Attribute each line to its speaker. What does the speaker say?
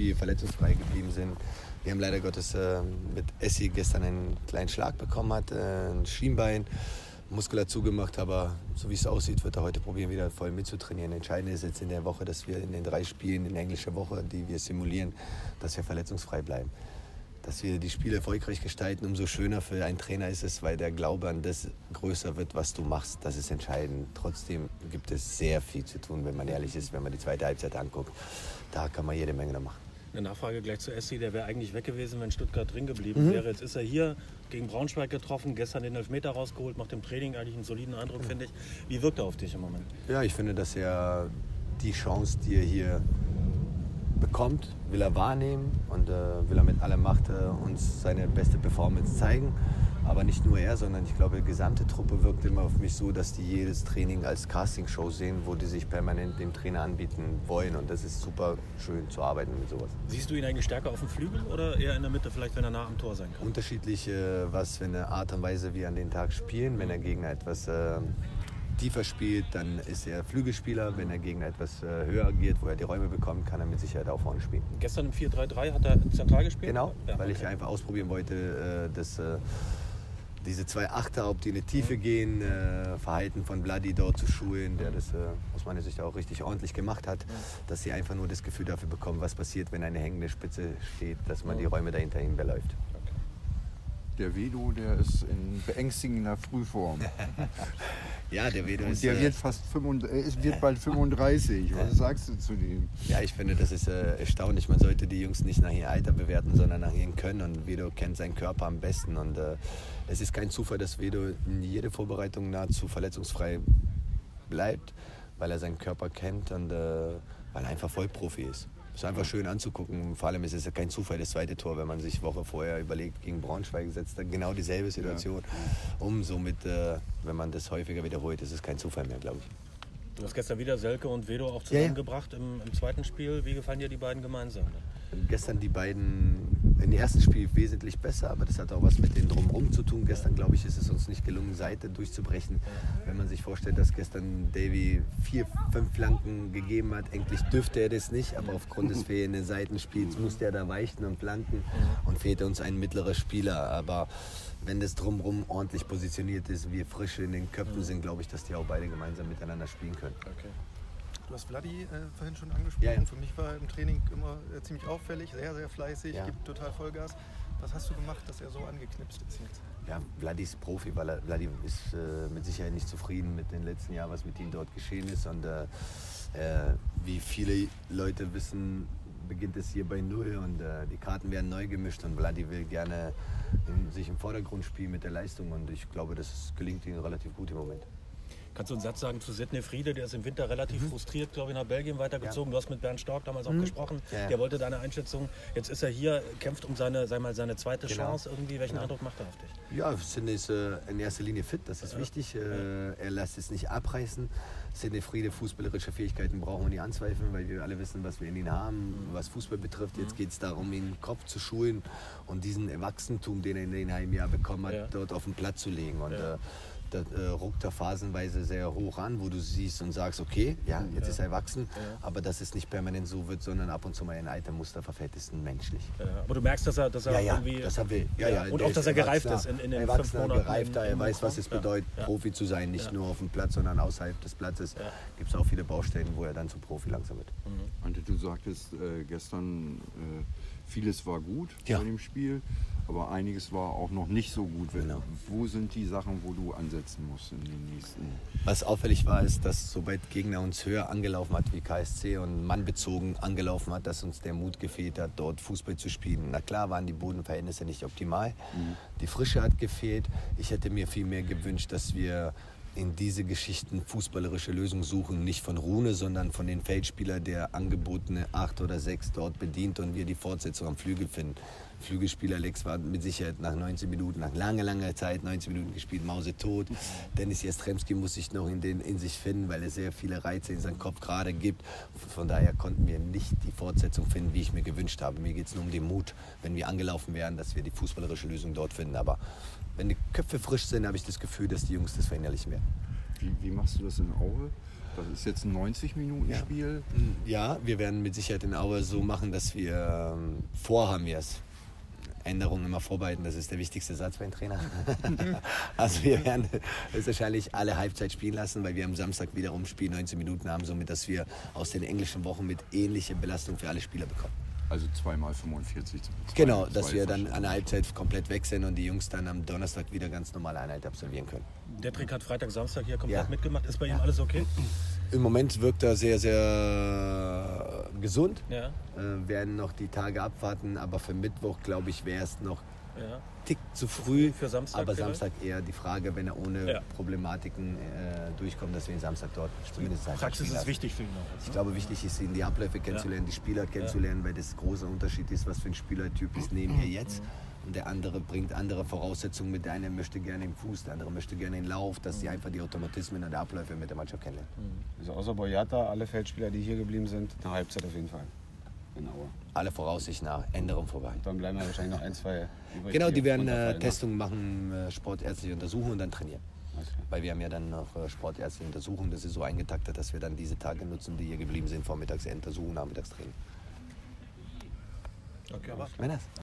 Speaker 1: Spiel verletzungsfrei geblieben sind. Wir haben leider Gottes äh, mit Essi gestern einen kleinen Schlag bekommen hat, äh, ein Schienbein, Muskulatur gemacht, aber so wie es aussieht, wird er heute probieren, wieder voll mitzutrainieren. Entscheidend ist jetzt in der Woche, dass wir in den drei Spielen in englischer Woche, die wir simulieren, dass wir verletzungsfrei bleiben dass wir die Spiele erfolgreich gestalten, umso schöner für einen Trainer ist es, weil der Glaube an das größer wird, was du machst. Das ist entscheidend. Trotzdem gibt es sehr viel zu tun, wenn man ehrlich ist, wenn man die zweite Halbzeit anguckt. Da kann man jede Menge noch machen.
Speaker 2: Eine Nachfrage gleich zu Essi, der wäre eigentlich weg gewesen, wenn Stuttgart drin geblieben mhm. wäre. Jetzt ist er hier gegen Braunschweig getroffen, gestern den Elfmeter rausgeholt, macht im Training eigentlich einen soliden Eindruck, finde ich. Wie wirkt er auf dich im Moment?
Speaker 1: Ja, ich finde, dass er die Chance, die er hier bekommt, will er wahrnehmen und äh, will er mit aller Macht äh, uns seine beste Performance zeigen. Aber nicht nur er, sondern ich glaube, die gesamte Truppe wirkt immer auf mich so, dass die jedes Training als Castingshow sehen, wo die sich permanent dem Trainer anbieten wollen. Und das ist super schön zu arbeiten mit sowas.
Speaker 2: Siehst du ihn eigentlich stärker auf dem Flügel oder eher in der Mitte, vielleicht wenn er nah am Tor sein kann?
Speaker 1: Unterschiedlich, äh, was für eine Art und Weise wir an den Tag spielen. Wenn der Gegner etwas äh, tiefer spielt, dann ist er Flügelspieler. Wenn der Gegner etwas äh, höher agiert, wo er die Räume bekommt, kann er mit Sicherheit auch vorne spielen.
Speaker 2: Gestern im 4-3-3 hat er zentral gespielt?
Speaker 1: Genau, ja, weil okay. ich einfach ausprobieren wollte, äh, dass äh, diese zwei Achter, ob die in die Tiefe mhm. gehen, Verhalten von Vladi dort zu schulen, der das aus meiner Sicht auch richtig ordentlich gemacht hat, mhm. dass sie einfach nur das Gefühl dafür bekommen, was passiert, wenn eine hängende Spitze steht, dass man die mhm. Räume dahinter hinläuft
Speaker 3: der Vedo, der ist in beängstigender Frühform.
Speaker 1: ja, der Vedo
Speaker 3: ist. Der äh, wird fast 35, wird bald 35. Was sagst du zu dem?
Speaker 1: Ja, ich finde, das ist äh, erstaunlich. Man sollte die Jungs nicht nach ihrem Alter bewerten, sondern nach ihrem Können. Und Vedo kennt seinen Körper am besten. Und äh, es ist kein Zufall, dass Vedo in jede Vorbereitung nahezu verletzungsfrei bleibt, weil er seinen Körper kennt und äh, weil er einfach Vollprofi ist ist einfach schön anzugucken. Vor allem ist es ja kein Zufall, das zweite Tor, wenn man sich Woche vorher überlegt, gegen Braunschweig setzt, dann genau dieselbe Situation. Ja. Um somit, äh, wenn man das häufiger wiederholt, ist es kein Zufall mehr, glaube ich.
Speaker 2: Du hast gestern wieder Selke und Vedo auch zusammengebracht ja, ja. Im, Im, zweiten Spiel. Wie gefallen dir die beiden gemeinsam?
Speaker 1: Gestern die beiden im ersten Spiel wesentlich besser, aber das hat auch was mit dem Drumherum zu tun. Gestern, glaube ich, ist es uns nicht gelungen, Seite durchzubrechen. Wenn man sich vorstellt, dass gestern Davy vier, fünf Flanken gegeben hat, eigentlich dürfte er das nicht, aber aufgrund des fehlenden Seitenspiels musste er da weichen und flanken und fehlte uns ein mittlerer Spieler. Aber wenn das drumherum ordentlich positioniert ist, wir frisch in den Köpfen sind, glaube ich, dass die auch beide gemeinsam miteinander spielen können. Okay.
Speaker 4: Du hast Vladi äh, vorhin schon angesprochen. Ja, ja. Für mich war er im Training immer äh, ziemlich auffällig, sehr, sehr fleißig, ja. gibt total Vollgas. Was hast du gemacht, dass er so angeknipst ist jetzt?
Speaker 1: Ja, Vladi ist Profi, weil er, Vladi ist äh, mit Sicherheit nicht zufrieden mit den letzten Jahren, was mit ihm dort geschehen ist. Und äh, äh, wie viele Leute wissen, beginnt es hier bei Null und äh, die Karten werden neu gemischt und Vladi will gerne in, sich im Vordergrund spielen mit der Leistung und ich glaube, das gelingt ihm relativ gut im Moment.
Speaker 2: Kannst du einen Satz sagen zu Sidney Friede? Der ist im Winter relativ mhm. frustriert, glaube ich, nach Belgien weitergezogen. Ja. Du hast mit Bernd Stork damals mhm. auch gesprochen. Ja, ja. Der wollte deine Einschätzung. Jetzt ist er hier, kämpft um seine, sag mal, seine zweite genau. Chance irgendwie. Welchen genau. Eindruck macht er auf dich?
Speaker 1: Ja, Sidney ist äh, in erster Linie fit, das ist wichtig. Äh, er lässt es nicht abreißen. Sidney Friede, fußballerische Fähigkeiten brauchen wir nicht anzweifeln, weil wir alle wissen, was wir in ihm haben, mhm. was Fußball betrifft. Jetzt mhm. geht es darum, ihn Kopf zu schulen und diesen Erwachsentum, den er in den halben Jahr bekommen hat, dort auf den Platz zu legen. Und, äh, da äh, ruckt er phasenweise sehr hoch an, wo du siehst und sagst, okay, ja, jetzt ja. ist er erwachsen, ja. aber dass es nicht permanent so wird, sondern ab und zu mal in alte Muster verfällt, ist menschlich.
Speaker 2: Ja, aber du merkst, dass er, dass er
Speaker 1: ja, ja,
Speaker 2: irgendwie...
Speaker 1: Das er will. Ja,
Speaker 2: ja, und auch, dass er gereift ist in, in den fünf Monaten.
Speaker 1: gereifter, er weiß, was es bedeutet, Profi zu sein, nicht nur auf dem Platz, sondern außerhalb des Platzes. Gibt es auch viele Baustellen, wo er dann zum Profi langsam wird.
Speaker 3: Mhm. Ante, du sagtest äh, gestern... Äh, vieles war gut ja. bei dem Spiel, aber einiges war auch noch nicht so gut. Genau. Wo sind die Sachen, wo du ansetzen musst in den nächsten?
Speaker 1: Was auffällig war, ist, dass sobald Gegner uns höher angelaufen hat wie KSC und mannbezogen angelaufen hat, dass uns der Mut gefehlt hat, dort Fußball zu spielen. Na klar waren die Bodenverhältnisse nicht optimal. Mhm. Die Frische hat gefehlt. Ich hätte mir viel mehr gewünscht, dass wir in diese Geschichten fußballerische Lösungen suchen, nicht von Rune, sondern von den Feldspieler, der angebotene acht oder sechs dort bedient und wir die Fortsetzung am Flügel finden. Flügelspieler Lex war mit Sicherheit nach 19 Minuten, nach langer, langer Zeit, 19 Minuten gespielt, Mause tot. Dennis Jastremski muss sich noch in, den, in sich finden, weil er sehr viele Reize in seinem Kopf gerade gibt. Von daher konnten wir nicht die Fortsetzung finden, wie ich mir gewünscht habe. Mir geht es nur um den Mut, wenn wir angelaufen wären, dass wir die fußballerische Lösung dort finden. Aber wenn die Köpfe frisch sind, habe ich das Gefühl, dass die Jungs das verinnerlichen werden.
Speaker 3: Wie, wie machst du das in Aue? Das ist jetzt ein 90-Minuten-Spiel.
Speaker 1: Ja. ja. wir werden mit Sicherheit in Aue so machen, dass wir ähm, vorhaben wir es. Änderungen immer vorbereiten, das ist der wichtigste Satz beim Trainer. also wir werden es wahrscheinlich alle Halbzeit spielen lassen, weil wir am Samstag wiederum spielen 19 Minuten haben, somit dass wir aus den englischen Wochen mit ähnlicher Belastung für alle Spieler bekommen.
Speaker 3: Also zweimal 45. Zwei,
Speaker 1: genau, dass wir dann an der Halbzeit komplett weg sind und die Jungs dann am Donnerstag wieder ganz normale Einheit absolvieren können.
Speaker 2: Der Trick hat Freitag, Samstag hier komplett ja. mitgemacht. Ist bei ihm alles okay?
Speaker 1: Im Moment wirkt er sehr, sehr gesund. Ja. Äh, werden noch die Tage abwarten, aber für Mittwoch, glaube ich, wäre es noch ja. Tick zu früh.
Speaker 2: Für Samstag.
Speaker 1: Aber Samstag eher die Frage, wenn er ohne ja. Problematiken äh, durchkommt, dass wir ihn Samstag dort zumindest
Speaker 2: halt Praxis ist wichtig für ihn
Speaker 1: auch. Ich glaube, wichtig ist, ihn die Abläufe kennenzulernen, ja. die Spieler kennenzulernen, weil das große Unterschied ist, was für ein Spielertyp ist neben mir jetzt. Und der andere bringt andere Voraussetzungen mit. Der eine möchte gerne im Fuß, der andere möchte gerne den Lauf, dass sie mhm. einfach die Automatismen und die Abläufe mit der Mannschaft kennenlernen.
Speaker 5: Mhm. Also außer Boyata, alle Feldspieler, die hier geblieben sind, eine Halbzeit auf jeden Fall.
Speaker 1: Genau. Alle Voraussicht nach Änderung vorbei.
Speaker 5: Dann bleiben wir wahrscheinlich noch ein, zwei
Speaker 1: übrig. Genau, die werden äh, Testungen machen, äh, sportärztliche Untersuchungen und dann trainieren. Okay. Weil wir haben ja dann noch äh, sportärztliche Untersuchungen, das ist so eingetaktet, dass wir dann diese Tage nutzen, die hier geblieben sind, vormittags Untersuchungen, nachmittags Training.
Speaker 2: Okay, aber.